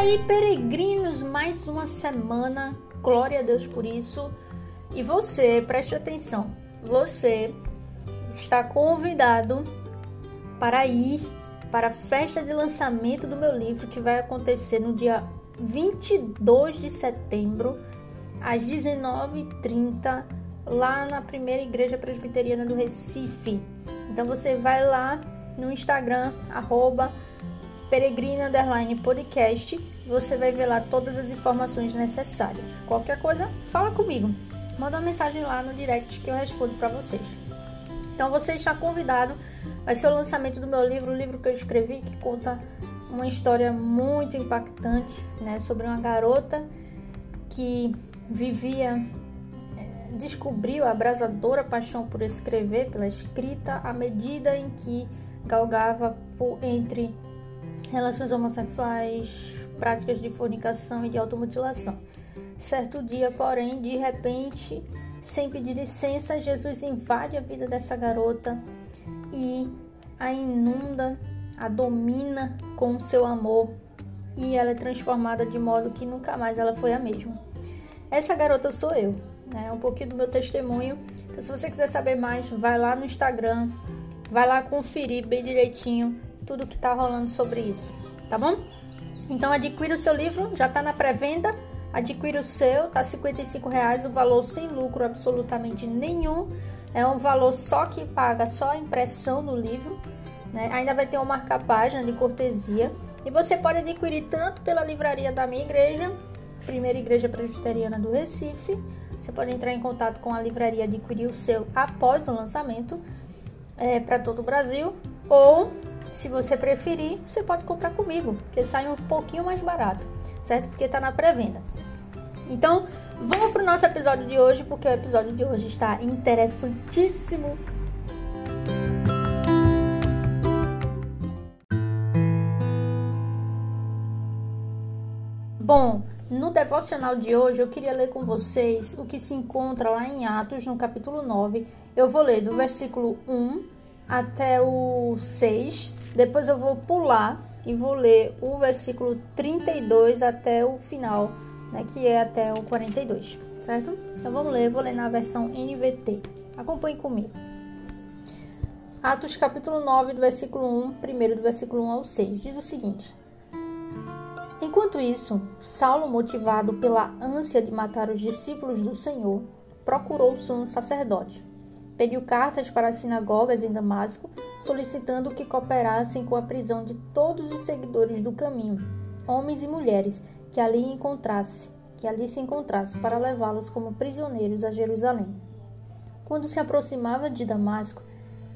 aí, peregrinos, mais uma semana. Glória a Deus por isso. E você, preste atenção. Você está convidado para ir para a festa de lançamento do meu livro que vai acontecer no dia 22 de setembro, às 19h30, lá na primeira igreja presbiteriana do Recife. Então você vai lá no Instagram, arroba peregrina underline podcast, você vai ver lá todas as informações necessárias. Qualquer coisa, fala comigo. Manda uma mensagem lá no direct que eu respondo para vocês. Então você está convidado. Vai ser o lançamento do meu livro, o livro que eu escrevi que conta uma história muito impactante, né, sobre uma garota que vivia é, descobriu a abrasadora paixão por escrever, pela escrita, à medida em que galgava por, entre relações homossexuais, práticas de fornicação e de automutilação. Certo dia, porém, de repente, sem pedir licença, Jesus invade a vida dessa garota e a inunda, a domina com seu amor e ela é transformada de modo que nunca mais ela foi a mesma. Essa garota sou eu, né? Um pouquinho do meu testemunho. Então, se você quiser saber mais, vai lá no Instagram, vai lá conferir bem direitinho tudo que tá rolando sobre isso, tá bom? Então adquira o seu livro, já tá na pré-venda, adquira o seu, tá 55 reais, o valor sem lucro absolutamente nenhum, é um valor só que paga só a impressão do livro, né? Ainda vai ter uma marca-página de cortesia e você pode adquirir tanto pela livraria da minha igreja, Primeira Igreja Presbiteriana do Recife, você pode entrar em contato com a livraria e adquirir o seu após o lançamento é, para todo o Brasil, ou se você preferir, você pode comprar comigo, porque sai um pouquinho mais barato, certo? Porque está na pré-venda. Então, vamos para o nosso episódio de hoje, porque o episódio de hoje está interessantíssimo. Bom, no devocional de hoje eu queria ler com vocês o que se encontra lá em Atos, no capítulo 9. Eu vou ler do versículo 1 até o 6 depois eu vou pular e vou ler o versículo 32 até o final, né, que é até o 42, certo? Então vamos ler, vou ler na versão NVT. Acompanhe comigo. Atos capítulo 9, do versículo 1, primeiro do versículo 1 ao 6, diz o seguinte: Enquanto isso, Saulo, motivado pela ânsia de matar os discípulos do Senhor, procurou o sumo sacerdote. Pediu cartas para as sinagogas em Damasco solicitando que cooperassem com a prisão de todos os seguidores do caminho, homens e mulheres, que ali encontrasse, que ali se encontrasse, para levá-los como prisioneiros a Jerusalém. Quando se aproximava de Damasco,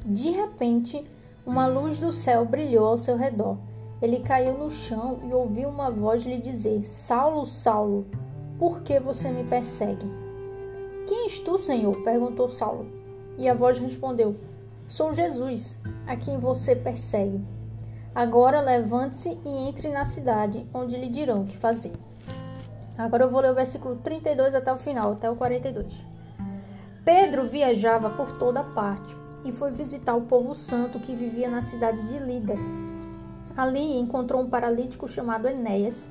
de repente, uma luz do céu brilhou ao seu redor. Ele caiu no chão e ouviu uma voz lhe dizer: Saulo, Saulo, por que você me persegue? Quem és tu, Senhor? perguntou Saulo. E a voz respondeu: Sou Jesus, a quem você persegue. Agora levante-se e entre na cidade, onde lhe dirão o que fazer. Agora eu vou ler o versículo 32 até o final, até o 42. Pedro viajava por toda parte e foi visitar o povo santo que vivia na cidade de Lida. Ali encontrou um paralítico chamado Enéas,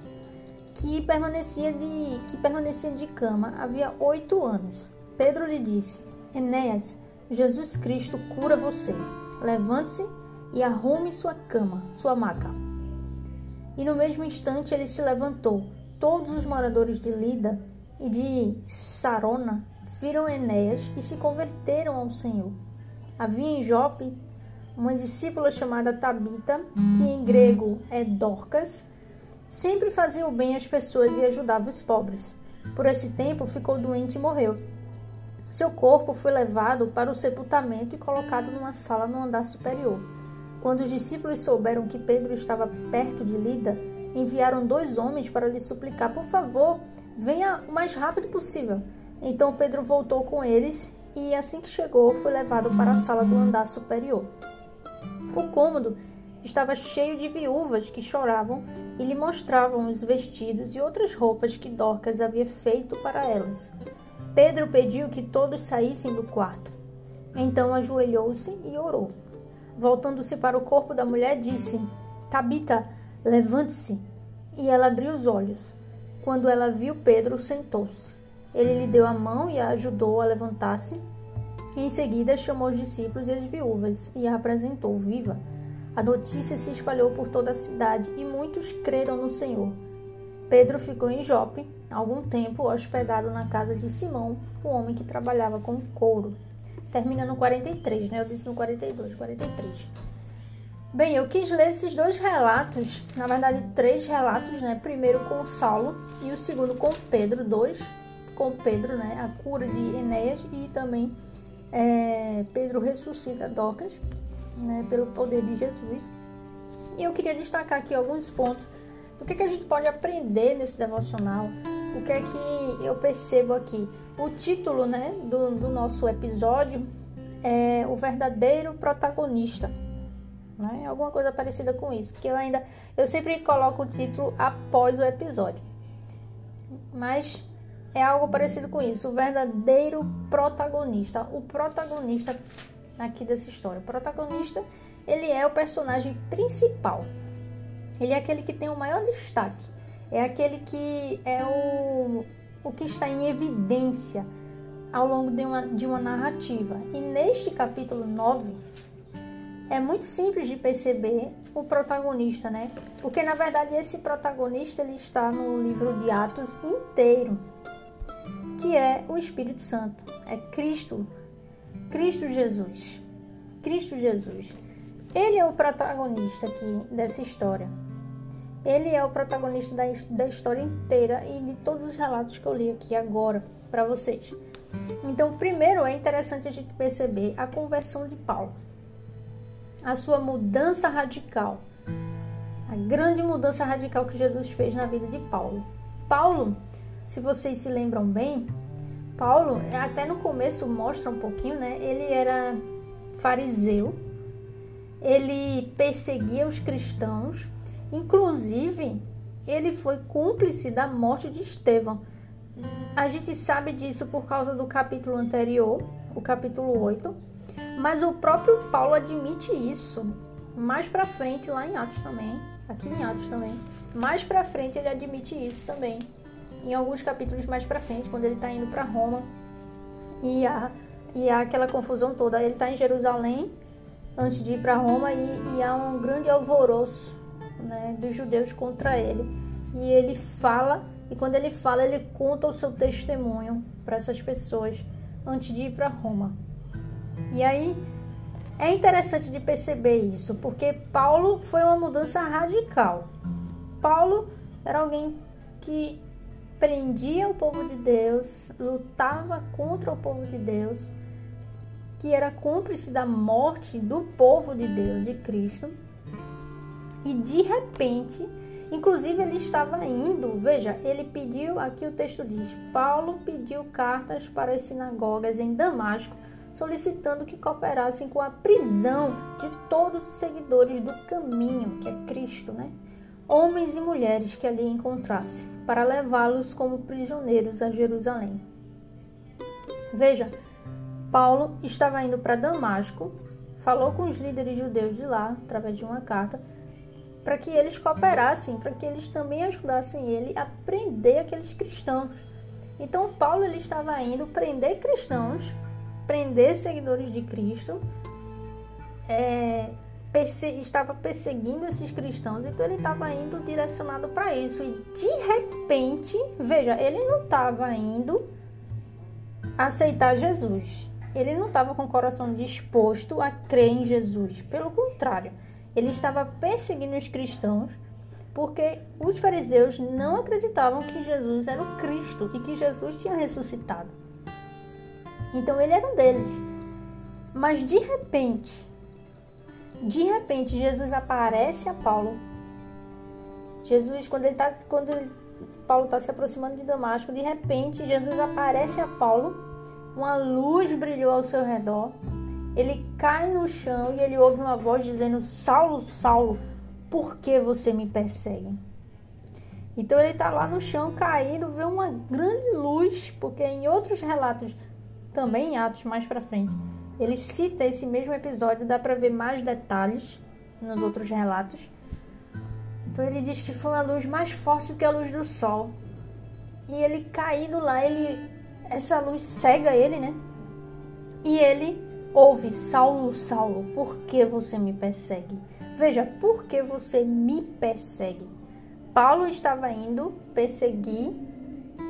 que permanecia de, que permanecia de cama havia oito anos. Pedro lhe disse: Enéas, Jesus Cristo cura você. Levante-se e arrume sua cama, sua maca. E no mesmo instante ele se levantou. Todos os moradores de Lida e de Sarona viram Enéas e se converteram ao Senhor. Havia em Jope uma discípula chamada Tabita, que em grego é Dorcas, sempre fazia o bem às pessoas e ajudava os pobres. Por esse tempo ficou doente e morreu. Seu corpo foi levado para o sepultamento e colocado numa sala no andar superior. Quando os discípulos souberam que Pedro estava perto de Lida, enviaram dois homens para lhe suplicar: Por favor, venha o mais rápido possível. Então Pedro voltou com eles e, assim que chegou, foi levado para a sala do andar superior. O cômodo estava cheio de viúvas que choravam e lhe mostravam os vestidos e outras roupas que Dorcas havia feito para elas. Pedro pediu que todos saíssem do quarto. Então ajoelhou-se e orou. Voltando-se para o corpo da mulher, disse: Tabita, levante-se. e ela abriu os olhos. Quando ela viu Pedro, sentou-se. Ele lhe deu a mão e a ajudou a levantar-se. Em seguida, chamou os discípulos e as viúvas e a apresentou viva. A notícia se espalhou por toda a cidade e muitos creram no Senhor. Pedro ficou em Jope algum tempo hospedado na casa de Simão, o homem que trabalhava com couro. Termina no 43, né? Eu disse no 42, 43. Bem, eu quis ler esses dois relatos, na verdade três relatos, né? Primeiro com Saulo e o segundo com Pedro, dois com Pedro, né? A cura de Enéas e também é, Pedro ressuscita Docas, né? Pelo poder de Jesus. E eu queria destacar aqui alguns pontos do que, que a gente pode aprender nesse devocional, o que é que eu percebo aqui. O título, né? Do, do nosso episódio é o verdadeiro protagonista né? Alguma coisa parecida com isso, porque eu ainda eu sempre coloco o título após o episódio. Mas é algo parecido com isso, o verdadeiro protagonista, o protagonista aqui dessa história. O protagonista, ele é o personagem principal. Ele é aquele que tem o maior destaque. É aquele que é o, o que está em evidência ao longo de uma, de uma narrativa. E neste capítulo 9, é muito simples de perceber o protagonista, né? Porque na verdade esse protagonista ele está no livro de Atos inteiro, que é o Espírito Santo, é Cristo, Cristo Jesus, Cristo Jesus. Ele é o protagonista aqui dessa história. Ele é o protagonista da, da história inteira e de todos os relatos que eu li aqui agora para vocês. Então, primeiro é interessante a gente perceber a conversão de Paulo a sua mudança radical. A grande mudança radical que Jesus fez na vida de Paulo. Paulo, se vocês se lembram bem, Paulo, até no começo mostra um pouquinho, né? Ele era fariseu, ele perseguia os cristãos, inclusive ele foi cúmplice da morte de Estevão. A gente sabe disso por causa do capítulo anterior, o capítulo 8 mas o próprio Paulo admite isso. Mais para frente, lá em Atos também, aqui em Atos também, mais para frente ele admite isso também. Em alguns capítulos mais para frente, quando ele está indo para Roma e há, e há aquela confusão toda. Ele está em Jerusalém antes de ir para Roma e, e, há um grande alvoroço né, dos judeus contra ele. E ele fala, e quando ele fala, ele conta o seu testemunho para essas pessoas antes de ir para Roma. E aí é interessante de perceber isso, porque Paulo foi uma mudança radical. Paulo era alguém que prendia o povo de Deus, lutava contra o povo de Deus, que era cúmplice da morte do povo de Deus, de Cristo. E de repente, inclusive ele estava indo, veja, ele pediu, aqui o texto diz: Paulo pediu cartas para as sinagogas em Damasco solicitando que cooperassem com a prisão de todos os seguidores do caminho, que é Cristo, né? Homens e mulheres que ali encontrasse, para levá-los como prisioneiros a Jerusalém. Veja, Paulo estava indo para Damasco, falou com os líderes judeus de lá, através de uma carta, para que eles cooperassem, para que eles também ajudassem ele a prender aqueles cristãos. Então Paulo ele estava indo prender cristãos prender seguidores de Cristo, é, perse estava perseguindo esses cristãos, então ele estava indo direcionado para isso. E de repente, veja, ele não estava indo aceitar Jesus. Ele não estava com o coração disposto a crer em Jesus. Pelo contrário, ele estava perseguindo os cristãos porque os fariseus não acreditavam que Jesus era o Cristo e que Jesus tinha ressuscitado. Então ele era um deles. Mas de repente, de repente, Jesus aparece a Paulo. Jesus, quando ele tá, quando ele, Paulo está se aproximando de Damasco, de repente Jesus aparece a Paulo. Uma luz brilhou ao seu redor. Ele cai no chão e ele ouve uma voz dizendo: Saulo, Saulo, por que você me persegue? Então ele está lá no chão caído, vê uma grande luz, porque em outros relatos também em Atos mais para frente. Ele cita esse mesmo episódio, dá para ver mais detalhes nos outros relatos. Então ele diz que foi uma luz mais forte do que a luz do sol. E ele caído lá, ele essa luz cega ele, né? E ele ouve: Saulo, Saulo, por que você me persegue? Veja, por que você me persegue? Paulo estava indo perseguir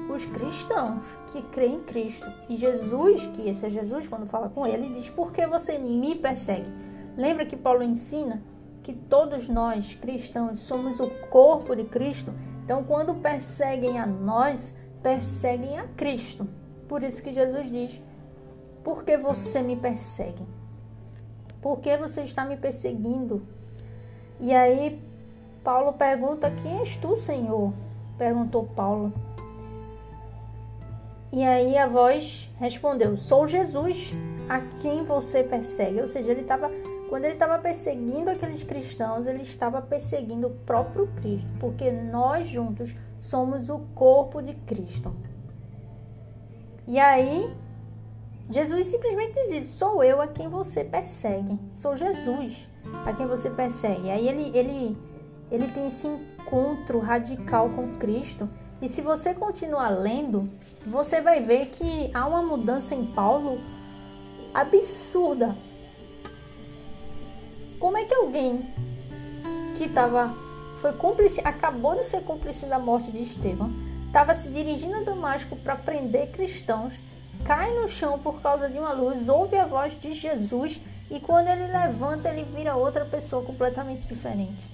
os cristãos que creem em Cristo. E Jesus, que esse é Jesus, quando fala com ele, diz: Por que você me persegue? Lembra que Paulo ensina que todos nós cristãos somos o corpo de Cristo? Então, quando perseguem a nós, perseguem a Cristo. Por isso que Jesus diz: Por que você me persegue? Por que você está me perseguindo? E aí, Paulo pergunta: Quem és tu, Senhor? Perguntou Paulo. E aí a voz respondeu: Sou Jesus, a quem você persegue. Ou seja, ele estava quando ele estava perseguindo aqueles cristãos, ele estava perseguindo o próprio Cristo, porque nós juntos somos o corpo de Cristo. E aí, Jesus simplesmente diz isso: sou eu a quem você persegue. Sou Jesus a quem você persegue. Aí ele, ele, ele tem esse encontro radical com Cristo. E se você continuar lendo, você vai ver que há uma mudança em Paulo absurda. Como é que alguém que estava foi cúmplice, acabou de ser cúmplice da morte de Estevão, estava se dirigindo a Damasco para prender cristãos, cai no chão por causa de uma luz, ouve a voz de Jesus e quando ele levanta, ele vira outra pessoa completamente diferente.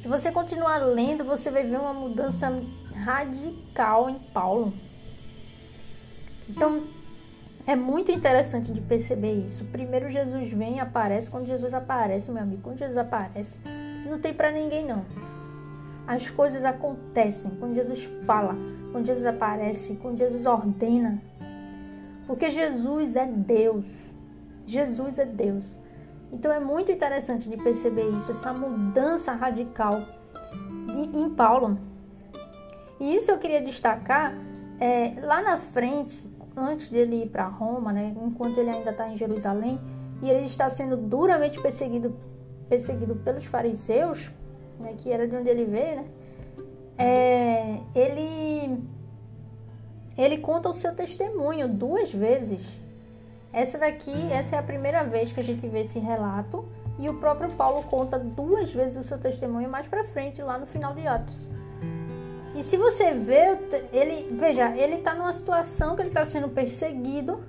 Se você continuar lendo, você vai ver uma mudança radical em Paulo. Então, é muito interessante de perceber isso. Primeiro Jesus vem aparece. Quando Jesus aparece, meu amigo, quando Jesus aparece, não tem para ninguém não. As coisas acontecem quando Jesus fala, quando Jesus aparece, quando Jesus ordena. Porque Jesus é Deus. Jesus é Deus. Então é muito interessante de perceber isso, essa mudança radical em Paulo. E isso eu queria destacar é, lá na frente, antes dele ir para Roma, né, enquanto ele ainda está em Jerusalém, e ele está sendo duramente perseguido perseguido pelos fariseus, né, que era de onde ele veio, né, é, ele, ele conta o seu testemunho duas vezes. Essa daqui, essa é a primeira vez que a gente vê esse relato, e o próprio Paulo conta duas vezes o seu testemunho mais para frente, lá no final de Atos. E se você vê, ele, veja, ele está numa situação que ele está sendo perseguido,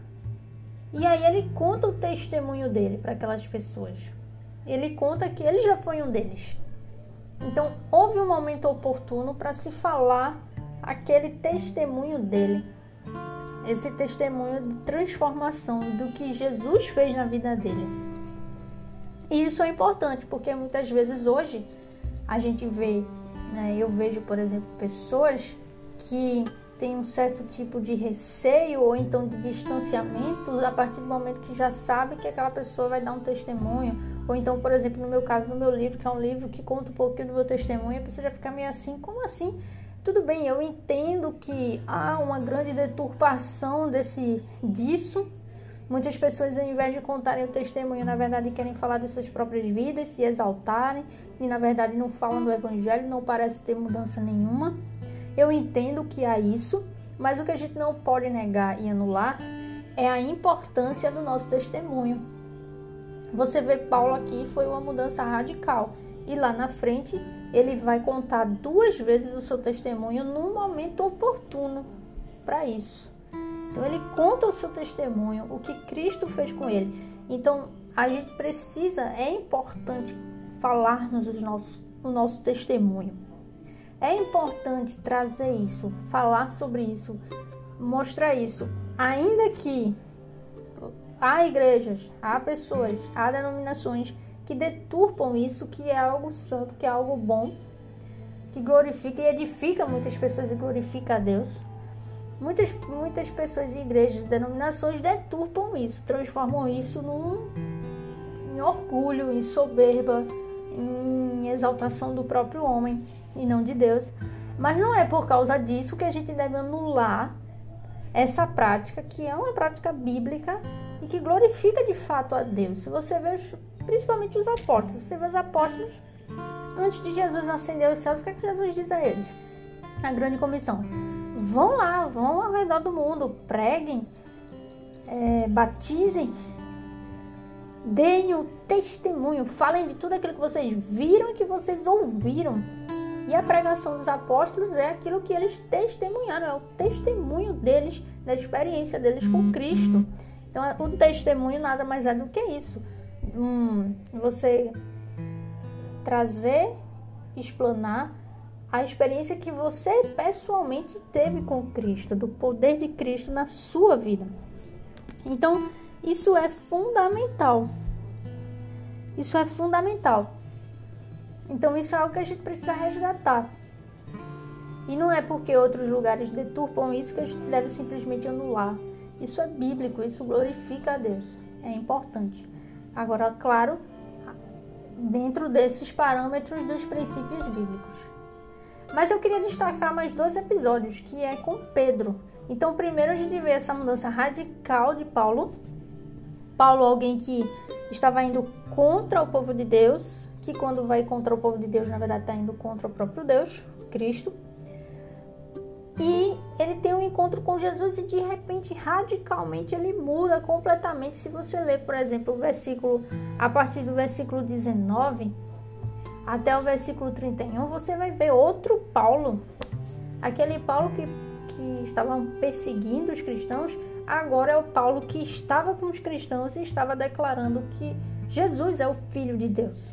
e aí ele conta o testemunho dele para aquelas pessoas ele conta que ele já foi um deles. Então, houve um momento oportuno para se falar aquele testemunho dele. Esse testemunho de transformação do que Jesus fez na vida dele. E isso é importante, porque muitas vezes hoje a gente vê, né, eu vejo, por exemplo, pessoas que têm um certo tipo de receio ou então de distanciamento a partir do momento que já sabe que aquela pessoa vai dar um testemunho ou então, por exemplo, no meu caso, no meu livro, que é um livro que conta um pouquinho do meu testemunho, a pessoa já fica meio assim, como assim? Tudo bem, eu entendo que há uma grande deturpação desse, disso. Muitas pessoas, ao invés de contarem o testemunho, na verdade querem falar de suas próprias vidas, se exaltarem, e na verdade não falam do evangelho, não parece ter mudança nenhuma. Eu entendo que há isso, mas o que a gente não pode negar e anular é a importância do nosso testemunho. Você vê Paulo aqui foi uma mudança radical. E lá na frente ele vai contar duas vezes o seu testemunho num momento oportuno para isso. Então ele conta o seu testemunho, o que Cristo fez com ele. Então a gente precisa, é importante falarmos os nossos, o nosso testemunho. É importante trazer isso, falar sobre isso, mostrar isso, ainda que Há igrejas, há pessoas, há denominações que deturpam isso, que é algo santo, que é algo bom, que glorifica e edifica muitas pessoas e glorifica a Deus. Muitas, muitas pessoas e igrejas, denominações deturpam isso, transformam isso num, em orgulho, em soberba, em exaltação do próprio homem e não de Deus. Mas não é por causa disso que a gente deve anular essa prática, que é uma prática bíblica e que glorifica de fato a Deus. Se você vê, principalmente os apóstolos, você vê os apóstolos, antes de Jesus ascender os céus, o que, é que Jesus diz a eles? A grande comissão. Vão lá, vão ao redor do mundo, preguem, é, batizem, deem o testemunho, falem de tudo aquilo que vocês viram e que vocês ouviram. E a pregação dos apóstolos é aquilo que eles testemunharam, é o testemunho deles, da experiência deles com Cristo. Então, o testemunho nada mais é do que isso. Hum, você trazer, explanar a experiência que você pessoalmente teve com Cristo, do poder de Cristo na sua vida. Então, isso é fundamental. Isso é fundamental. Então, isso é algo que a gente precisa resgatar. E não é porque outros lugares deturpam isso que a gente deve simplesmente anular. Isso é bíblico, isso glorifica a Deus. É importante. Agora, claro, dentro desses parâmetros dos princípios bíblicos. Mas eu queria destacar mais dois episódios, que é com Pedro. Então, primeiro a gente vê essa mudança radical de Paulo. Paulo, alguém que estava indo contra o povo de Deus, que quando vai contra o povo de Deus, na verdade está indo contra o próprio Deus, Cristo. E ele tem um encontro com Jesus e de repente, radicalmente, ele muda completamente. Se você ler, por exemplo, o versículo, a partir do versículo 19 até o versículo 31, você vai ver outro Paulo. Aquele Paulo que, que estavam perseguindo os cristãos, agora é o Paulo que estava com os cristãos e estava declarando que Jesus é o Filho de Deus.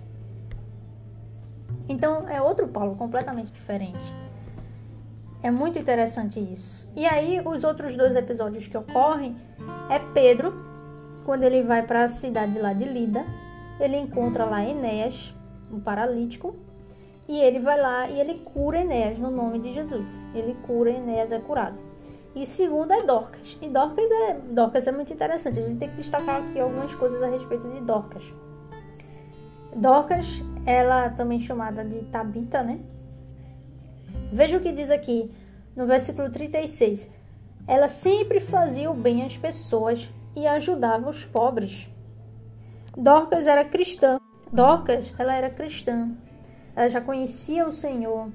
Então é outro Paulo completamente diferente. É muito interessante isso. E aí, os outros dois episódios que ocorrem é Pedro, quando ele vai para a cidade lá de Lida, ele encontra lá Enéas, um paralítico, e ele vai lá e ele cura Enéas no nome de Jesus. Ele cura Enéas é curado. E segundo é Dorcas. E Dorcas é, Dorcas é muito interessante. A gente tem que destacar aqui algumas coisas a respeito de Dorcas. Dorcas, ela também chamada de Tabita, né? Veja o que diz aqui no versículo 36. Ela sempre fazia o bem às pessoas e ajudava os pobres. Dorcas era cristã. Dorcas, ela era cristã. Ela já conhecia o Senhor.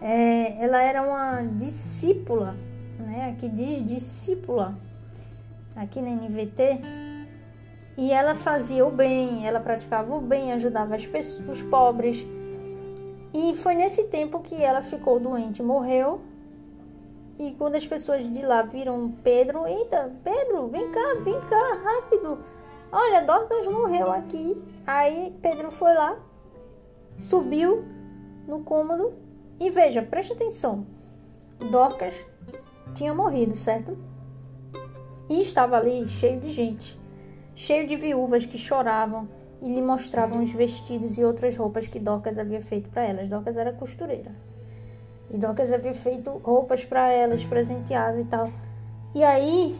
É, ela era uma discípula, né? Aqui diz discípula, aqui na NVT. E ela fazia o bem, ela praticava o bem, ajudava as pessoas, os pobres e foi nesse tempo que ela ficou doente, morreu. E quando as pessoas de lá viram Pedro, eita, Pedro, vem cá, vem cá, rápido. Olha, Dorcas morreu aqui. Aí Pedro foi lá, subiu no cômodo e veja, preste atenção. Dorcas tinha morrido, certo? E estava ali cheio de gente, cheio de viúvas que choravam, e lhe mostravam os vestidos e outras roupas que Dorcas havia feito para elas. Dorcas era costureira. E Dorcas havia feito roupas para elas, presenteado e tal. E aí,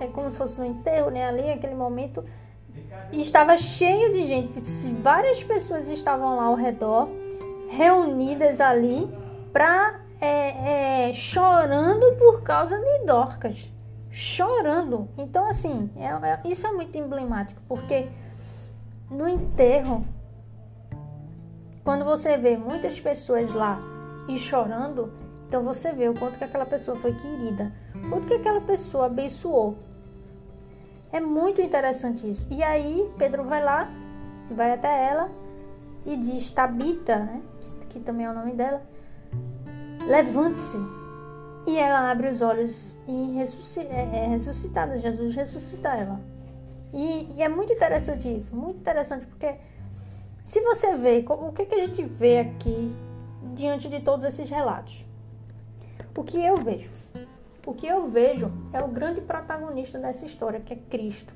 é como se fosse um enterro, né? Ali, aquele momento, estava cheio de gente. Várias pessoas estavam lá ao redor, reunidas ali, pra, é, é, chorando por causa de Dorcas. Chorando. Então, assim, é, é, isso é muito emblemático, porque no enterro, quando você vê muitas pessoas lá e chorando, então você vê o quanto que aquela pessoa foi querida, o quanto que aquela pessoa abençoou. É muito interessante isso. E aí Pedro vai lá, vai até ela e diz Tabita, né? Que, que também é o nome dela. Levante-se. E ela abre os olhos e ressuscita, é, é ressuscitada. Jesus ressuscita ela. E, e, é muito interessante isso, muito interessante, porque se você vê, o que, que a gente vê aqui diante de todos esses relatos? O que eu vejo? O que eu vejo é o grande protagonista dessa história, que é Cristo.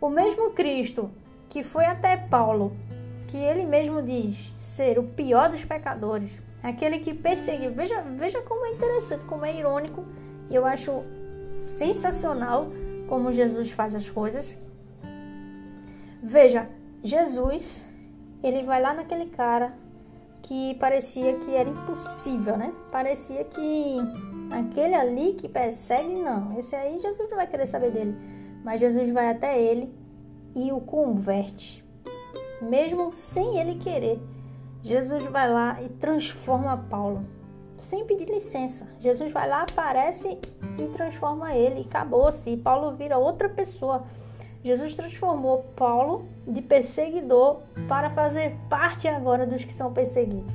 O mesmo Cristo que foi até Paulo, que ele mesmo diz ser o pior dos pecadores, aquele que perseguiu. Veja, veja como é interessante, como é irônico, e eu acho sensacional como Jesus faz as coisas. Veja, Jesus, ele vai lá naquele cara que parecia que era impossível, né? Parecia que aquele ali que persegue, não. Esse aí Jesus não vai querer saber dele. Mas Jesus vai até ele e o converte. Mesmo sem ele querer. Jesus vai lá e transforma Paulo, sem pedir licença. Jesus vai lá, aparece e transforma ele, acabou-se. E Paulo vira outra pessoa. Jesus transformou Paulo de perseguidor para fazer parte agora dos que são perseguidos.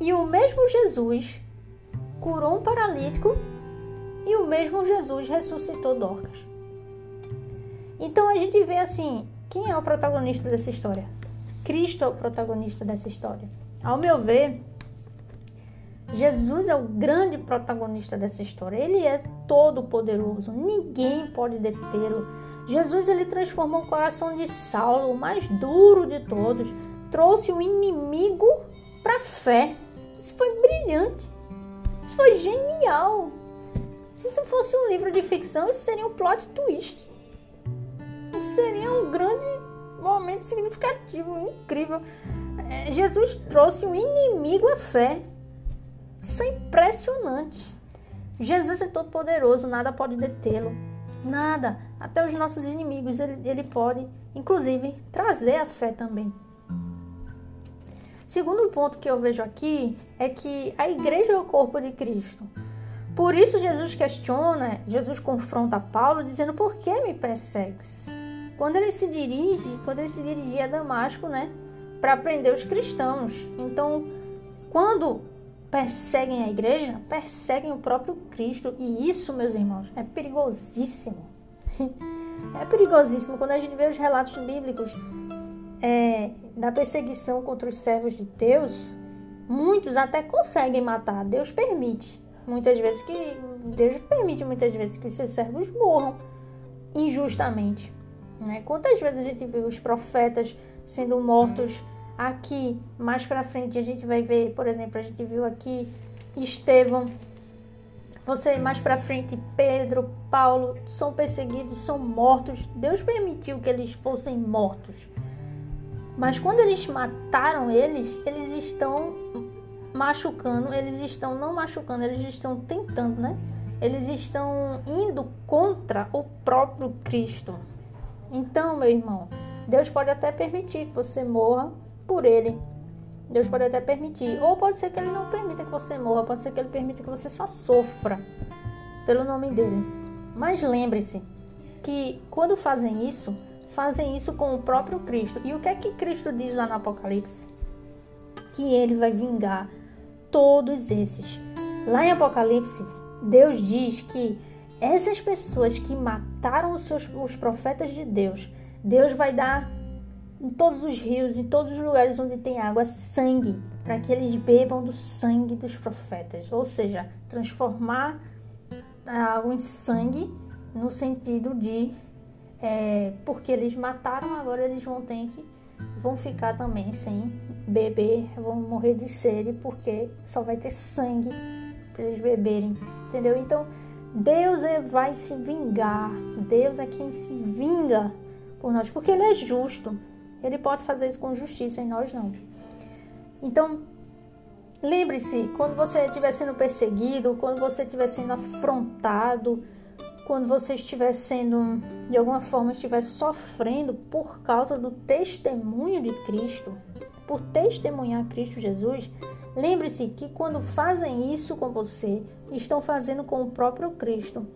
E o mesmo Jesus curou um paralítico e o mesmo Jesus ressuscitou Dorcas. Então a gente vê assim, quem é o protagonista dessa história? Cristo é o protagonista dessa história. Ao meu ver, Jesus é o grande protagonista dessa história. Ele é todo poderoso. Ninguém pode detê-lo. Jesus ele transformou o coração de Saulo, o mais duro de todos, trouxe o inimigo para a fé. Isso foi brilhante. Isso foi genial. Se isso fosse um livro de ficção, isso seria um plot twist. Isso seria um grande momento significativo, incrível. É, Jesus trouxe o inimigo à fé. Isso é impressionante. Jesus é todo poderoso, nada pode detê-lo. Nada. Até os nossos inimigos ele, ele pode, inclusive, trazer a fé também. Segundo ponto que eu vejo aqui é que a igreja é o corpo de Cristo. Por isso Jesus questiona, Jesus confronta Paulo dizendo: "Por que me persegues?" Quando ele se dirige, quando ele se dirigia a Damasco, né, para prender os cristãos. Então, quando perseguem a igreja, perseguem o próprio Cristo. E isso, meus irmãos, é perigosíssimo. É perigosíssimo quando a gente vê os relatos bíblicos é, da perseguição contra os servos de Deus. Muitos até conseguem matar, Deus permite. Muitas vezes que Deus permite muitas vezes que os seus servos morram injustamente. Né? Quantas vezes a gente viu os profetas sendo mortos aqui mais para frente a gente vai ver, por exemplo, a gente viu aqui Estevão, você mais para frente Pedro, Paulo são perseguidos, são mortos. Deus permitiu que eles fossem mortos. Mas quando eles mataram eles, eles estão machucando, eles estão não machucando, eles estão tentando, né? Eles estão indo contra o próprio Cristo. Então, meu irmão, Deus pode até permitir que você morra por ele. Deus pode até permitir. Ou pode ser que ele não permita que você morra, pode ser que ele permita que você só sofra pelo nome dele. Mas lembre-se que quando fazem isso, fazem isso com o próprio Cristo. E o que é que Cristo diz lá no Apocalipse? Que ele vai vingar todos esses. Lá em Apocalipse, Deus diz que essas pessoas que mataram os, seus, os profetas de Deus, Deus vai dar em todos os rios, em todos os lugares onde tem água, sangue, para que eles bebam do sangue dos profetas. Ou seja, transformar a água em sangue no sentido de é, porque eles mataram, agora eles vão ter que vão ficar também sem beber, vão morrer de sede porque só vai ter sangue para eles beberem, entendeu? Então Deus é, vai se vingar, Deus é quem se vinga por nós, porque Ele é justo. Ele pode fazer isso com justiça e nós não. Então, lembre-se, quando você estiver sendo perseguido, quando você estiver sendo afrontado, quando você estiver sendo, de alguma forma, estiver sofrendo por causa do testemunho de Cristo, por testemunhar Cristo Jesus, lembre-se que quando fazem isso com você, estão fazendo com o próprio Cristo.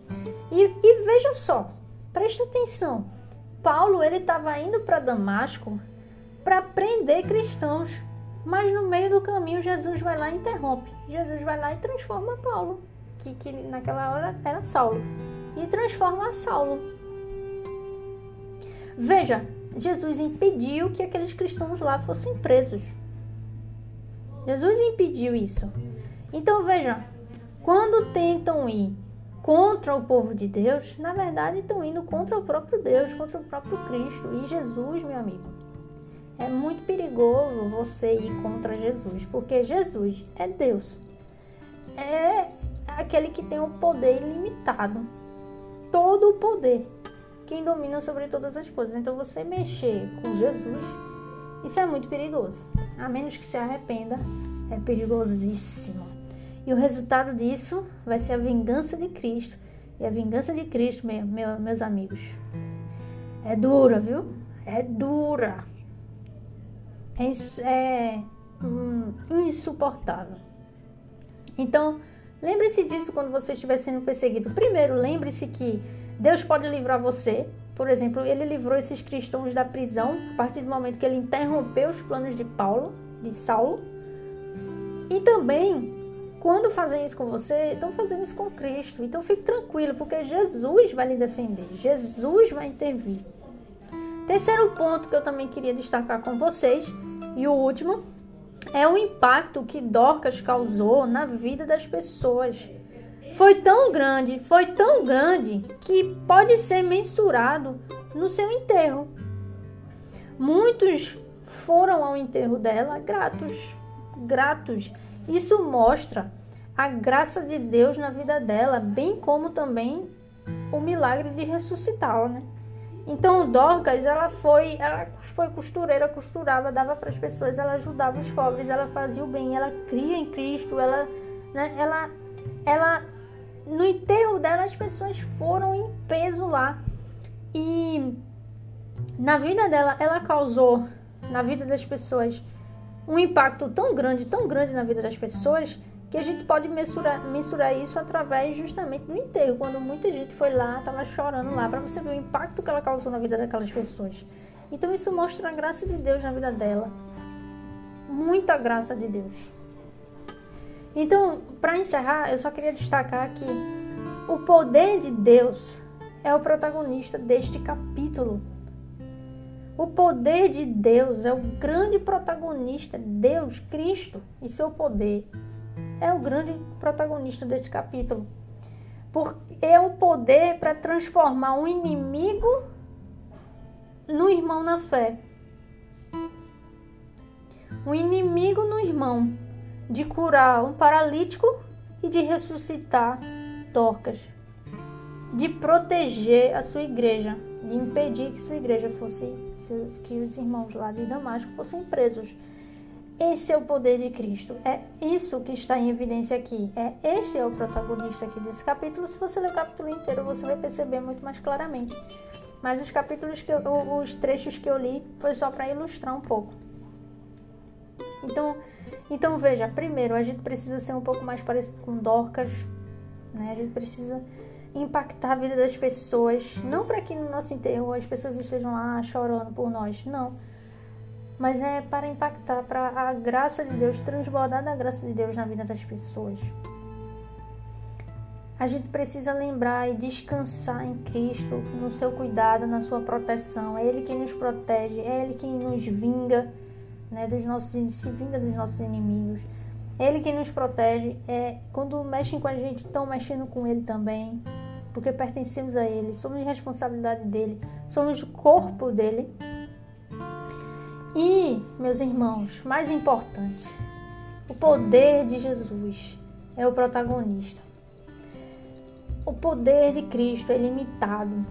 E, e veja só, preste atenção. Paulo ele estava indo para Damasco para prender cristãos, mas no meio do caminho Jesus vai lá e interrompe. Jesus vai lá e transforma Paulo, que, que naquela hora era Saulo, e transforma Saulo. Veja, Jesus impediu que aqueles cristãos lá fossem presos. Jesus impediu isso. Então veja, quando tentam ir contra o povo de Deus, na verdade estão indo contra o próprio Deus, contra o próprio Cristo e Jesus, meu amigo. É muito perigoso você ir contra Jesus, porque Jesus é Deus. É aquele que tem o um poder ilimitado. Todo o poder. Quem domina sobre todas as coisas. Então você mexer com Jesus, isso é muito perigoso. A menos que se arrependa, é perigosíssimo. E o resultado disso vai ser a vingança de Cristo. E a vingança de Cristo, meu, meu, meus amigos, é dura, viu? É dura. é, é hum, insuportável. Então, lembre-se disso quando você estiver sendo perseguido. Primeiro, lembre-se que Deus pode livrar você. Por exemplo, ele livrou esses cristãos da prisão a partir do momento que ele interrompeu os planos de Paulo, de Saulo. E também, quando fazem isso com você, estão fazendo isso com Cristo. Então fique tranquilo, porque Jesus vai lhe defender. Jesus vai intervir. Terceiro ponto que eu também queria destacar com vocês, e o último, é o impacto que Dorcas causou na vida das pessoas. Foi tão grande, foi tão grande que pode ser mensurado no seu enterro. Muitos foram ao enterro dela gratos, gratos. Isso mostra a graça de Deus na vida dela, bem como também o milagre de ressuscitá-la, né? Então, Dorcas, ela foi, ela foi costureira, costurava, dava para as pessoas, ela ajudava os pobres, ela fazia o bem, ela cria em Cristo, ela, né, ela, ela, no enterro dela as pessoas foram em peso lá e na vida dela ela causou na vida das pessoas um impacto tão grande, tão grande na vida das pessoas que a gente pode mensurar, mensurar isso através justamente do enterro, quando muita gente foi lá, estava chorando lá, para você ver o impacto que ela causou na vida daquelas pessoas. Então isso mostra a graça de Deus na vida dela. Muita graça de Deus. Então, para encerrar, eu só queria destacar que o poder de Deus é o protagonista deste capítulo. O poder de Deus é o grande protagonista, Deus, Cristo e seu poder é o grande protagonista desse capítulo. Porque é o poder para transformar um inimigo no irmão na fé. Um inimigo no irmão, de curar um paralítico e de ressuscitar Dorcas, de proteger a sua igreja, de impedir que sua igreja fosse, que os irmãos lá de Damasco fossem presos. Esse é o poder de Cristo. É isso que está em evidência aqui. É esse é o protagonista aqui desse capítulo. Se você ler o capítulo inteiro, você vai perceber muito mais claramente. Mas os capítulos que eu, os trechos que eu li foi só para ilustrar um pouco. Então, então veja, primeiro a gente precisa ser um pouco mais parecido com Dorcas, né? A gente precisa impactar a vida das pessoas, não para que no nosso enterro as pessoas estejam lá chorando por nós, não mas é para impactar, para a graça de Deus, transbordar da graça de Deus na vida das pessoas. A gente precisa lembrar e descansar em Cristo, no seu cuidado, na sua proteção. É Ele quem nos protege, é Ele quem nos vinga, né, dos nossos, se vinga dos nossos inimigos. É Ele quem nos protege. É, quando mexem com a gente, estão mexendo com Ele também, porque pertencemos a Ele, somos responsabilidade dele, somos corpo dele. E, meus irmãos, mais importante, o poder de Jesus é o protagonista. O poder de Cristo é limitado.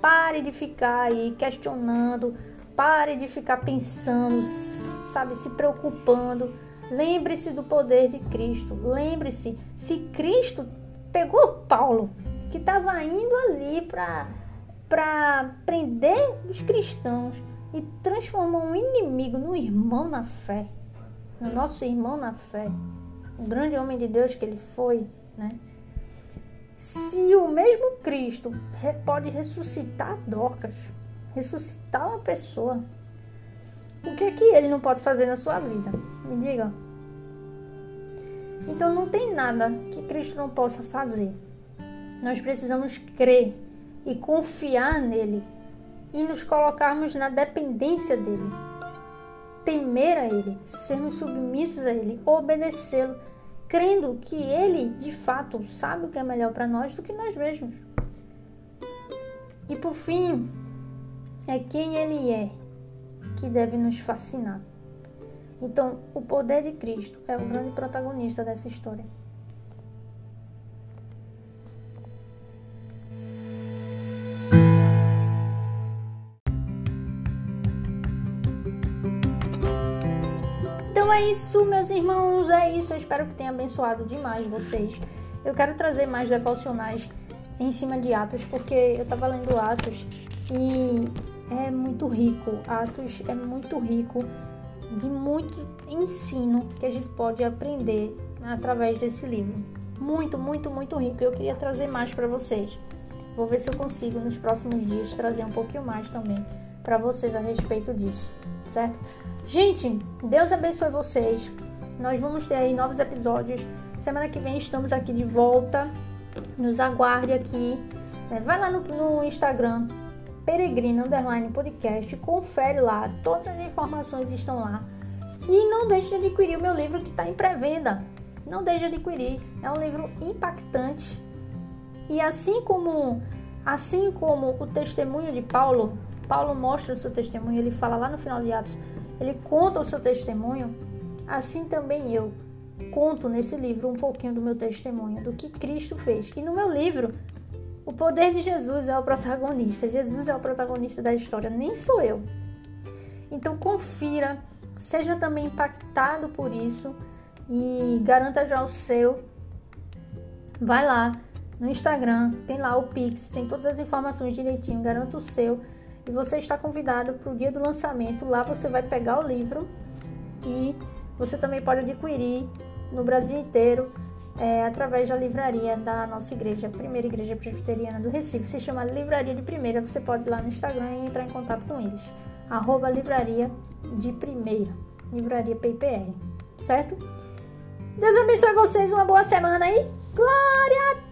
Pare de ficar aí questionando, pare de ficar pensando, sabe, se preocupando. Lembre-se do poder de Cristo. Lembre-se, se Cristo pegou Paulo, que estava indo ali para prender os cristãos, e transformou um inimigo no irmão na fé, no nosso irmão na fé, o grande homem de Deus que ele foi, né? Se o mesmo Cristo pode ressuscitar Dorcas, ressuscitar uma pessoa, o que é que ele não pode fazer na sua vida? Me diga. Então não tem nada que Cristo não possa fazer. Nós precisamos crer e confiar nele e nos colocarmos na dependência dele. Temer a ele, sermos submissos a ele, obedecê-lo, crendo que ele, de fato, sabe o que é melhor para nós do que nós mesmos. E por fim, é quem ele é que deve nos fascinar. Então, o poder de Cristo é o grande protagonista dessa história. Então é isso, meus irmãos, é isso. Eu espero que tenha abençoado demais vocês. Eu quero trazer mais devocionais em cima de Atos, porque eu estava lendo Atos e é muito rico. Atos é muito rico de muito ensino que a gente pode aprender através desse livro. Muito, muito, muito rico. Eu queria trazer mais para vocês. Vou ver se eu consigo nos próximos dias trazer um pouquinho mais também para vocês a respeito disso, certo? Gente, Deus abençoe vocês. Nós vamos ter aí novos episódios. Semana que vem estamos aqui de volta. Nos aguarde aqui. É, vai lá no, no Instagram, Peregrino Underline Podcast, confere lá, todas as informações estão lá. E não deixe de adquirir o meu livro que está em pré-venda. Não deixe de adquirir. É um livro impactante. E assim como, assim como o testemunho de Paulo, Paulo mostra o seu testemunho, ele fala lá no final de Atos, ele conta o seu testemunho, assim também eu conto nesse livro um pouquinho do meu testemunho, do que Cristo fez. E no meu livro, o poder de Jesus é o protagonista. Jesus é o protagonista da história, nem sou eu. Então confira, seja também impactado por isso e garanta já o seu. Vai lá no Instagram, tem lá o Pix, tem todas as informações direitinho, garanta o seu. E você está convidado para o dia do lançamento. Lá você vai pegar o livro e você também pode adquirir no Brasil inteiro é, através da livraria da nossa igreja, a primeira igreja presbiteriana do Recife. Se chama Livraria de Primeira. Você pode ir lá no Instagram e entrar em contato com eles. Arroba Livraria de Primeira. Livraria PPR. Certo? Deus abençoe vocês. Uma boa semana aí. Glória a